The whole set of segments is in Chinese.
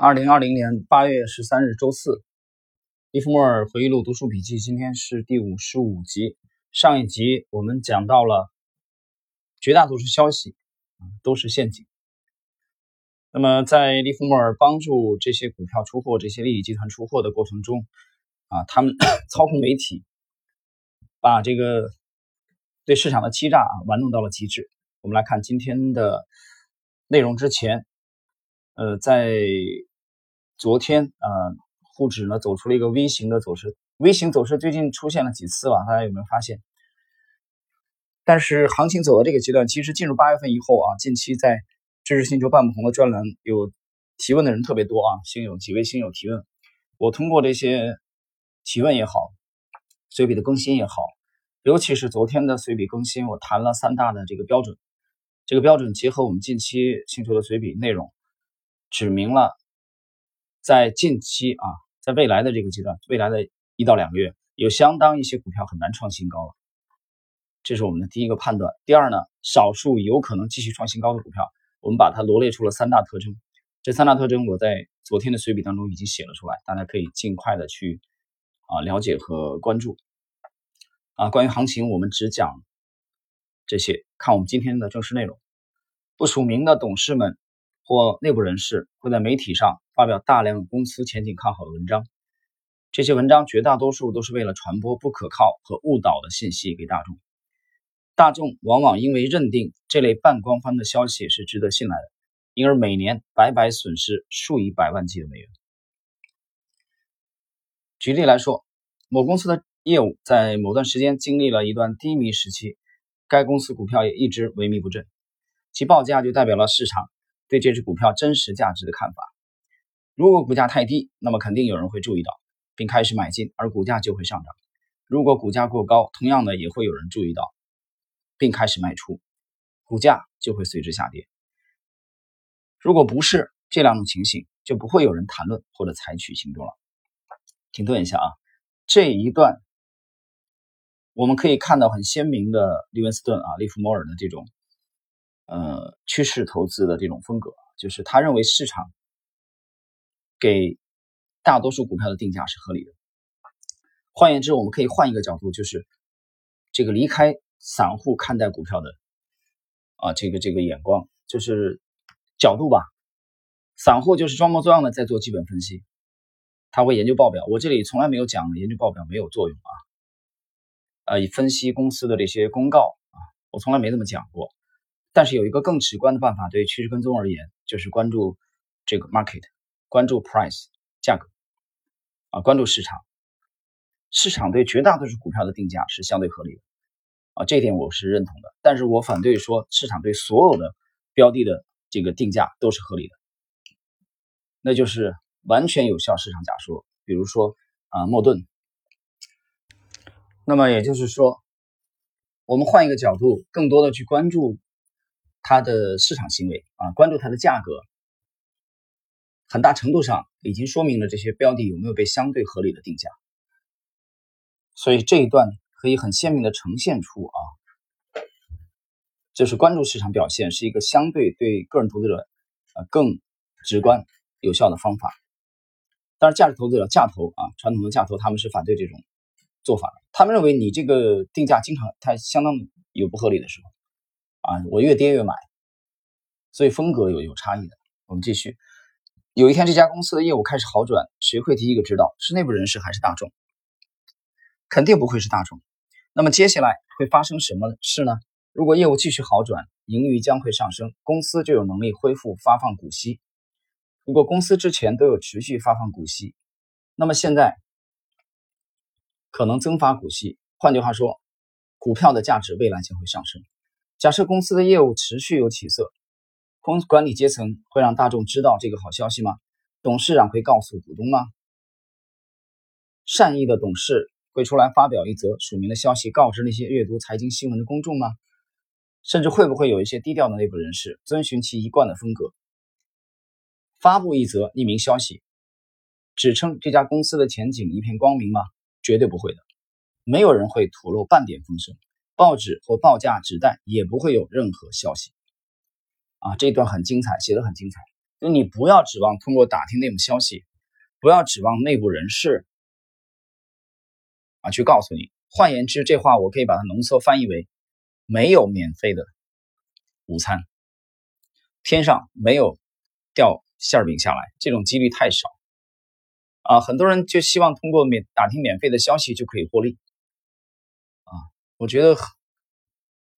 二零二零年八月十三日周四，利弗莫尔回忆录读书笔记，今天是第五十五集。上一集我们讲到了绝大多数消息都是陷阱。那么在利弗莫尔帮助这些股票出货、这些利益集团出货的过程中，啊，他们 操控媒体，把这个对市场的欺诈啊玩弄到了极致。我们来看今天的内容之前。呃，在昨天啊，沪指呢走出了一个 V 型的走势，V 型走势最近出现了几次了，大家有没有发现？但是行情走到这个阶段，其实进入八月份以后啊，近期在知识星球半不同的专栏有提问的人特别多啊，新友几位新友提问，我通过这些提问也好，随笔的更新也好，尤其是昨天的随笔更新，我谈了三大的这个标准，这个标准结合我们近期星球的随笔内容。指明了，在近期啊，在未来的这个阶段，未来的一到两个月，有相当一些股票很难创新高了。这是我们的第一个判断。第二呢，少数有可能继续创新高的股票，我们把它罗列出了三大特征。这三大特征我在昨天的随笔当中已经写了出来，大家可以尽快的去啊了解和关注。啊，关于行情，我们只讲这些。看我们今天的正式内容，不署名的董事们。或内部人士会在媒体上发表大量公司前景看好的文章，这些文章绝大多数都是为了传播不可靠和误导的信息给大众。大众往往因为认定这类半官方的消息是值得信赖的，因而每年白白损失数以百万计的美元。举例来说，某公司的业务在某段时间经历了一段低迷时期，该公司股票也一直萎靡不振，其报价就代表了市场。对这只股票真实价值的看法，如果股价太低，那么肯定有人会注意到，并开始买进，而股价就会上涨；如果股价过高，同样的也会有人注意到，并开始卖出，股价就会随之下跌。如果不是这两种情形，就不会有人谈论或者采取行动了。停顿一下啊，这一段我们可以看到很鲜明的利文斯顿啊，利弗莫尔的这种。呃，趋势投资的这种风格，就是他认为市场给大多数股票的定价是合理的。换言之，我们可以换一个角度，就是这个离开散户看待股票的啊，这个这个眼光，就是角度吧。散户就是装模作样的在做基本分析，他会研究报表。我这里从来没有讲研究报表没有作用啊，呃，分析公司的这些公告啊，我从来没这么讲过。但是有一个更直观的办法，对趋势跟踪而言，就是关注这个 market，关注 price 价格啊，关注市场。市场对绝大多数股票的定价是相对合理的啊，这一点我是认同的。但是我反对说市场对所有的标的的这个定价都是合理的，那就是完全有效市场假说。比如说啊，莫顿。那么也就是说，我们换一个角度，更多的去关注。它的市场行为啊，关注它的价格，很大程度上已经说明了这些标的有没有被相对合理的定价。所以这一段可以很鲜明的呈现出啊，就是关注市场表现是一个相对对个人投资者呃更直观有效的方法。当然，价值投资者价投啊，传统的价投他们是反对这种做法的，他们认为你这个定价经常它相当有不合理的时候。啊，我越跌越买，所以风格有有差异的。我们继续，有一天这家公司的业务开始好转，谁会第一个知道？是内部人士还是大众？肯定不会是大众。那么接下来会发生什么事呢？如果业务继续好转，盈余将会上升，公司就有能力恢复发放股息。如果公司之前都有持续发放股息，那么现在可能增发股息。换句话说，股票的价值未来将会上升。假设公司的业务持续有起色，公管理阶层会让大众知道这个好消息吗？董事长会告诉股东吗？善意的董事会出来发表一则署名的消息，告知那些阅读财经新闻的公众吗？甚至会不会有一些低调的内部人士遵循其一贯的风格，发布一则匿名消息，指称这家公司的前景一片光明吗？绝对不会的，没有人会吐露半点风声。报纸或报价纸袋也不会有任何消息，啊，这段很精彩，写的很精彩。就你不要指望通过打听内幕消息，不要指望内部人士啊去告诉你。换言之，这话我可以把它浓缩翻译为：没有免费的午餐，天上没有掉馅饼下来，这种几率太少啊！很多人就希望通过免打听免费的消息就可以获利！我觉得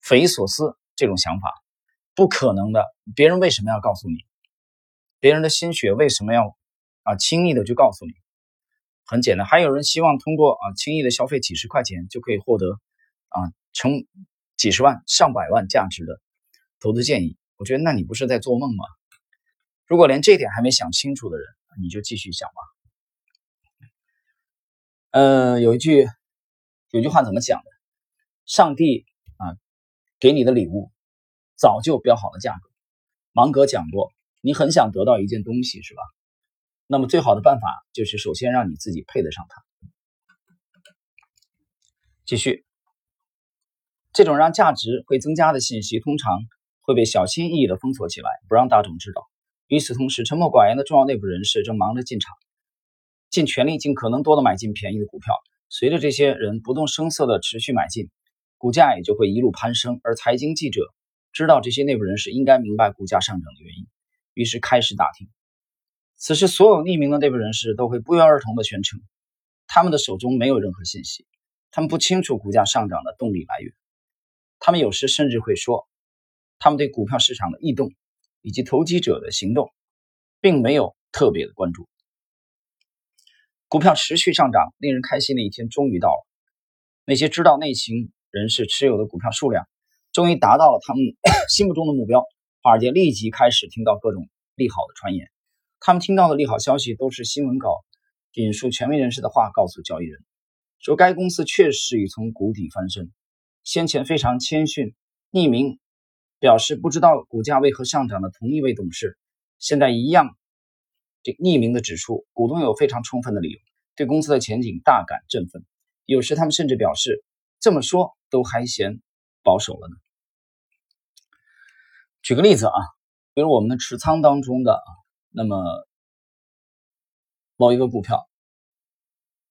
匪夷所思，这种想法不可能的。别人为什么要告诉你？别人的心血为什么要啊轻易的就告诉你？很简单，还有人希望通过啊轻易的消费几十块钱就可以获得啊成几十万上百万价值的投资建议。我觉得那你不是在做梦吗？如果连这点还没想清楚的人，你就继续想吧。嗯，有一句有句话怎么讲的？上帝啊给你的礼物早就标好了价格。芒格讲过，你很想得到一件东西是吧？那么最好的办法就是首先让你自己配得上它。继续，这种让价值会增加的信息，通常会被小心翼翼地封锁起来，不让大众知道。与此同时，沉默寡言的重要内部人士正忙着进场，尽全力、尽可能多的买进便宜的股票。随着这些人不动声色地持续买进，股价也就会一路攀升。而财经记者知道这些内部人士应该明白股价上涨的原因，于是开始打听。此时，所有匿名的内部人士都会不约而同地宣称，他们的手中没有任何信息，他们不清楚股价上涨的动力来源。他们有时甚至会说，他们对股票市场的异动以及投机者的行动，并没有特别的关注。股票持续上涨，令人开心的一天终于到了。那些知道内情人士持有的股票数量，终于达到了他们 心目中的目标。华尔街立即开始听到各种利好的传言。他们听到的利好消息都是新闻稿引述权威人士的话告诉交易人，说该公司确实已从谷底翻身。先前非常谦逊、匿名表示不知道股价为何上涨的同一位董事，现在一样，这匿名的指出，股东有非常充分的理由对公司的前景大感振奋。有时他们甚至表示，这么说都还嫌保守了呢。举个例子啊，比如我们的持仓当中的啊。那么，某一个股票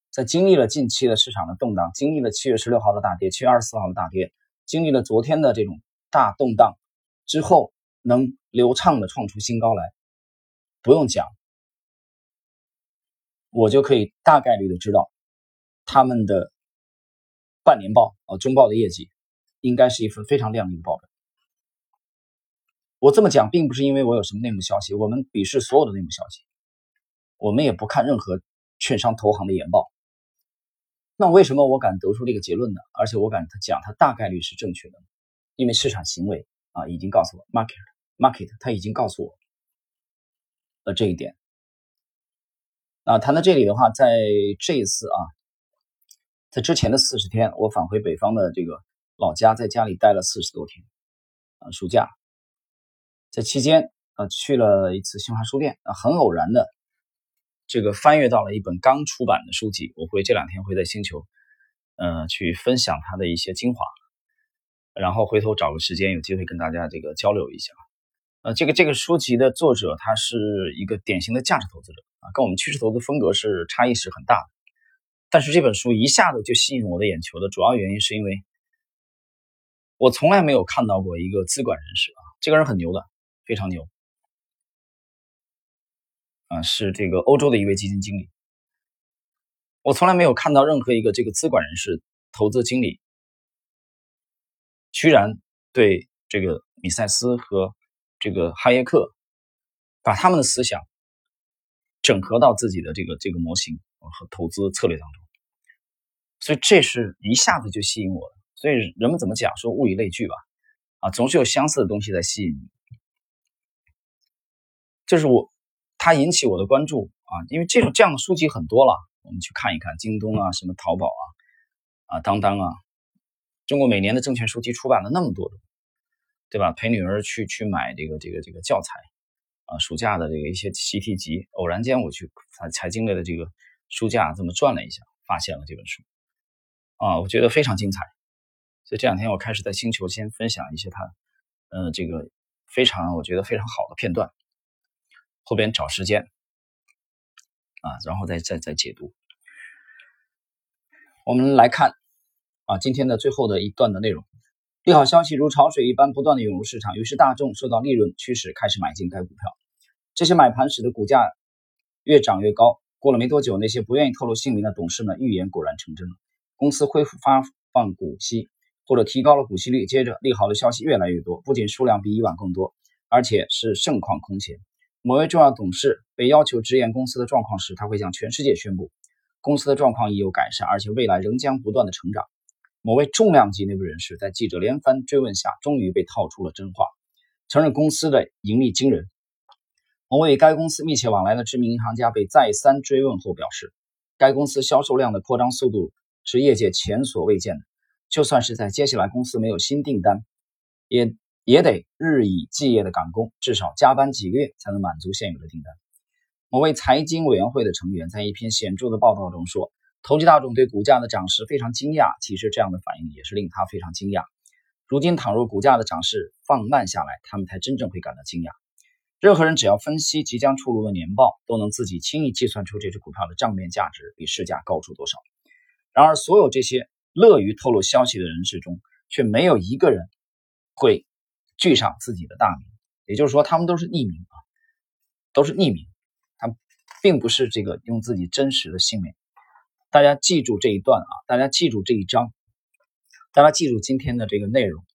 在经历了近期的市场的动荡，经历了七月十六号的大跌，七月二十四号的大跌，经历了昨天的这种大动荡之后，能流畅的创出新高来，不用讲，我就可以大概率的知道他们的半年报啊、中报的业绩应该是一份非常亮丽的报表。我这么讲，并不是因为我有什么内幕消息，我们鄙视所有的内幕消息，我们也不看任何券商投行的研报。那为什么我敢得出这个结论呢？而且我敢讲，它大概率是正确的，因为市场行为啊已经告诉我，market market 它已经告诉我了这一点。啊，谈到这里的话，在这一次啊，在之前的四十天，我返回北方的这个老家，在家里待了四十多天，啊，暑假。在期间，呃，去了一次新华书店，啊，很偶然的，这个翻阅到了一本刚出版的书籍。我会这两天会在星球，呃，去分享它的一些精华，然后回头找个时间有机会跟大家这个交流一下。呃，这个这个书籍的作者他是一个典型的价值投资者啊，跟我们趋势投资风格是差异是很大的。但是这本书一下子就吸引我的眼球的主要原因是因为，我从来没有看到过一个资管人士啊，这个人很牛的。非常牛啊！是这个欧洲的一位基金经理。我从来没有看到任何一个这个资管人士、投资经理，居然对这个米塞斯和这个哈耶克，把他们的思想整合到自己的这个这个模型和投资策略当中。所以这是一下子就吸引我了。所以人们怎么讲说物以类聚吧？啊，总是有相似的东西在吸引你。这是我，它引起我的关注啊，因为这种这样的书籍很多了，我们去看一看，京东啊，什么淘宝啊，啊，当当啊，中国每年的证券书籍出版了那么多的，对吧？陪女儿去去买这个这个这个教材啊，暑假的这个一些习题集，偶然间我去财财经类的这个书架这么转了一下，发现了这本书啊，我觉得非常精彩，所以这两天我开始在星球先分享一些它，呃，这个非常我觉得非常好的片段。后边找时间啊，然后再再再解读。我们来看啊，今天的最后的一段的内容。利好消息如潮水一般不断的涌入市场，于是大众受到利润驱使，开始买进该股票。这些买盘使得股价越涨越高。过了没多久，那些不愿意透露姓名的董事们预言果然成真了，公司恢复发放股息或者提高了股息率。接着，利好的消息越来越多，不仅数量比以往更多，而且是盛况空前。某位重要董事被要求直言公司的状况时，他会向全世界宣布，公司的状况已有改善，而且未来仍将不断的成长。某位重量级内部人士在记者连番追问下，终于被套出了真话，承认公司的盈利惊人。某位该公司密切往来的知名银行家被再三追问后表示，该公司销售量的扩张速度是业界前所未见的，就算是在接下来公司没有新订单，也也得日以继夜的赶工，至少加班几个月才能满足现有的订单。某位财经委员会的成员在一篇显著的报道中说。投机大众对股价的涨势非常惊讶，其实这样的反应也是令他非常惊讶。如今，倘若股价的涨势放慢下来，他们才真正会感到惊讶。任何人只要分析即将出炉的年报，都能自己轻易计算出这只股票的账面价值比市价高出多少。然而，所有这些乐于透露消息的人士中，却没有一个人会具上自己的大名，也就是说，他们都是匿名啊，都是匿名，他并不是这个用自己真实的姓名。大家记住这一段啊！大家记住这一章，大家记住今天的这个内容。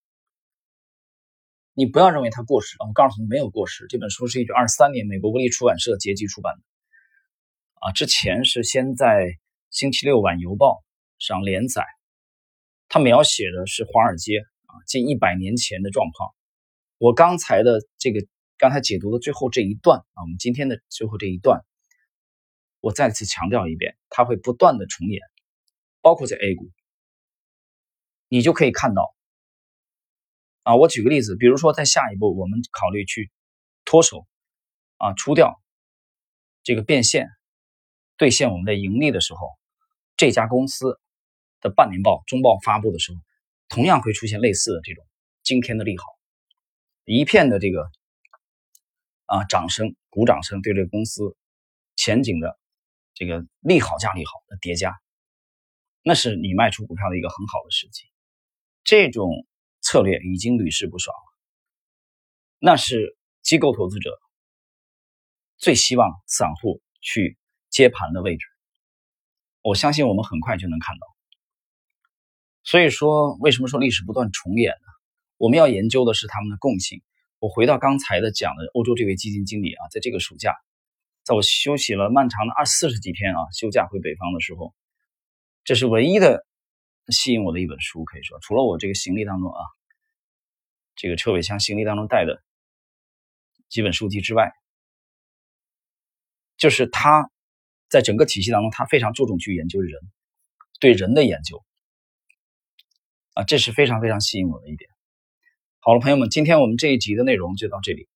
你不要认为它过时，我告诉你没有过时。这本书是一九二三年美国国立出版社结集出版的，啊，之前是先在《星期六晚邮报》上连载。它描写的是华尔街啊近一百年前的状况。我刚才的这个刚才解读的最后这一段啊，我们今天的最后这一段。我再次强调一遍，它会不断的重演，包括在 A 股，你就可以看到，啊，我举个例子，比如说在下一步我们考虑去脱手，啊，出掉这个变现，兑现我们的盈利的时候，这家公司的半年报、中报发布的时候，同样会出现类似的这种惊天的利好，一片的这个啊掌声、鼓掌声，对这个公司前景的。这个利好加利好的叠加，那是你卖出股票的一个很好的时机。这种策略已经屡试不爽了，那是机构投资者最希望散户去接盘的位置。我相信我们很快就能看到。所以说，为什么说历史不断重演呢？我们要研究的是他们的共性。我回到刚才的讲的欧洲这位基金经理啊，在这个暑假。在我休息了漫长的二四十几天啊，休假回北方的时候，这是唯一的吸引我的一本书，可以说，除了我这个行李当中啊，这个车尾箱行李当中带的几本书籍之外，就是他在整个体系当中，他非常注重去研究人，对人的研究啊，这是非常非常吸引我的一点。好了，朋友们，今天我们这一集的内容就到这里。